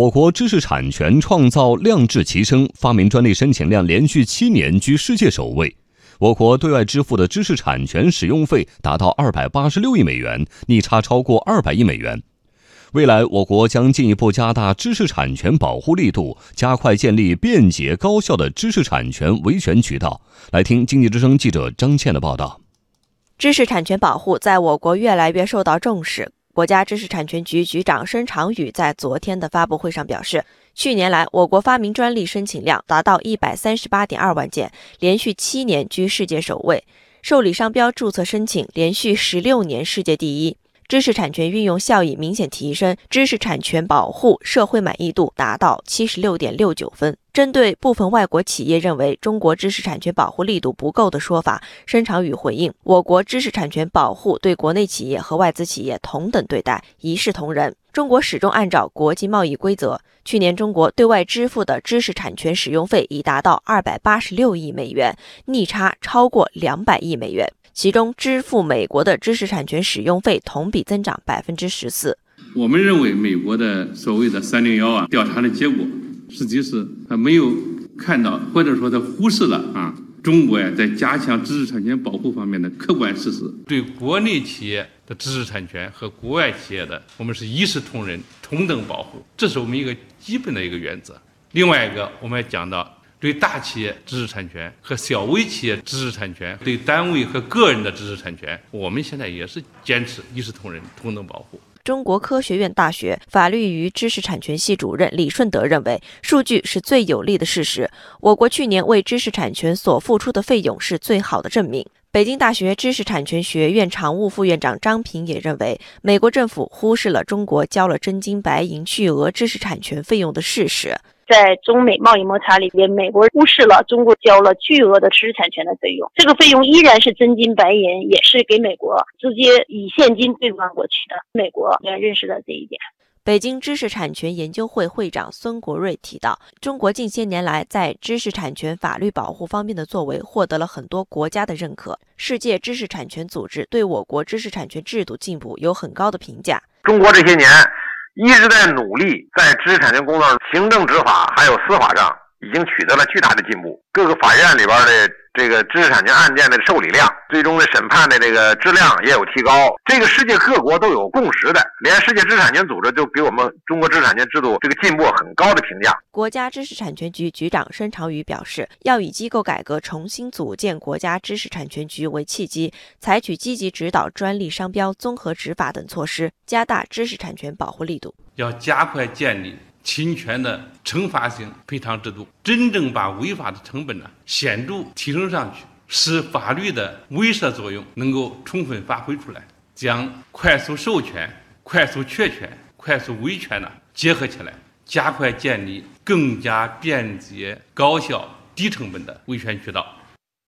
我国知识产权创造量质齐升，发明专利申请量连续七年居世界首位。我国对外支付的知识产权使用费达到二百八十六亿美元，逆差超过二百亿美元。未来，我国将进一步加大知识产权保护力度，加快建立便捷高效的知识产权维权渠道。来听经济之声记者张倩的报道。知识产权保护在我国越来越受到重视。国家知识产权局局长申长宇在昨天的发布会上表示，去年来我国发明专利申请量达到一百三十八点二万件，连续七年居世界首位；受理商标注册申请连续十六年世界第一。知识产权运用效益明显提升，知识产权保护社会满意度达到七十六点六九分。针对部分外国企业认为中国知识产权保护力度不够的说法，申长宇回应：我国知识产权保护对国内企业和外资企业同等对待，一视同仁。中国始终按照国际贸易规则。去年中国对外支付的知识产权使用费已达到二百八十六亿美元，逆差超过两百亿美元。其中，支付美国的知识产权使用费同比增长百分之十四。我们认为，美国的所谓的“三零幺”啊调查的结果，实际是他没有看到，或者说他忽视了啊中国呀在加强知识产权保护方面的客观事实。对国内企业的知识产权和国外企业的，我们是一视同仁、同等保护，这是我们一个基本的一个原则。另外一个，我们要讲到。对大企业知识产权和小微企业知识产权，对单位和个人的知识产权，我们现在也是坚持一视同仁、同等保护。中国科学院大学法律与知识产权系主任李顺德认为，数据是最有利的事实。我国去年为知识产权所付出的费用是最好的证明。北京大学知识产权学院常务副院长张平也认为，美国政府忽视了中国交了真金白银巨额知识产权费用的事实。在中美贸易摩擦里边，美国忽视了中国交了巨额的知识产权的费用，这个费用依然是真金白银，也是给美国直接以现金兑换过去的。美国应该认识了这一点。北京知识产权研究会会长孙国瑞提到，中国近些年来在知识产权法律保护方面的作为获得了很多国家的认可，世界知识产权组织对我国知识产权制度进步有很高的评价。中国这些年。一直在努力，在知识产权工作、行政执法还有司法上，已经取得了巨大的进步。各个法院里边的。这个知识产权案件的受理量，最终的审判的这个质量也有提高。这个世界各国都有共识的，连世界知识产权组织就给我们中国知识产权制度这个进步很高的评价。国家知识产权局局长申长宇表示，要以机构改革重新组建国家知识产权局为契机，采取积极指导专利商标综合执法等措施，加大知识产权保护力度。要加快建立。侵权的惩罚性赔偿制度，真正把违法的成本呢显著提升上去，使法律的威慑作用能够充分发挥出来，将快速授权、快速确权、快速维权呢结合起来，加快建立更加便捷、高效、低成本的维权渠道。